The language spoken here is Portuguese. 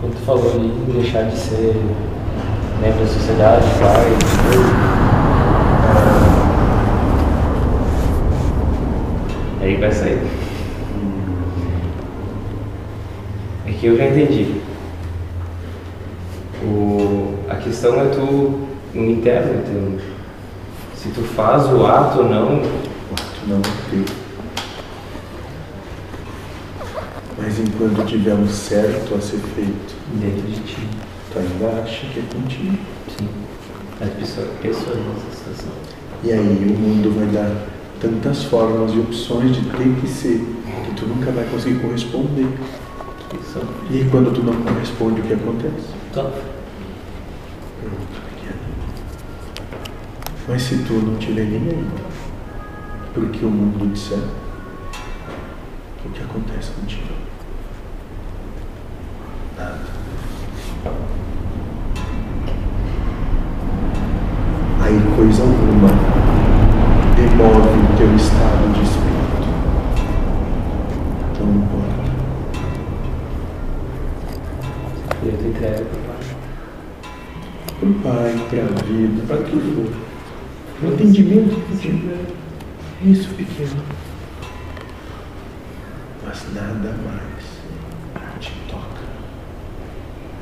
Quando tu falou ali em deixar de ser membro da sociedade, pai, é... aí vai sair. É que eu já entendi. O... A questão é tu, no interno, então, se tu faz o ato ou não, O ato não teu. Mas enquanto tiver um certo a ser feito, dentro de ti. tu ainda acha que é contigo. Sim. As pessoas, pessoas situação. E aí o mundo vai dar tantas formas e opções de ter que ser, que tu nunca vai conseguir corresponder. Isso. E quando tu não corresponde, o que acontece? Top. Pronto, pequeno. Mas se tu não tiver ninguém, porque o mundo disser, o que acontece contigo? Nada. Aí coisa alguma demove o teu estado de espírito. Não importa. Eu te entrego pro pai. Para o pai, para a vida, para tudo. O entendimento que tiver. Isso pequeno. Mas nada mais.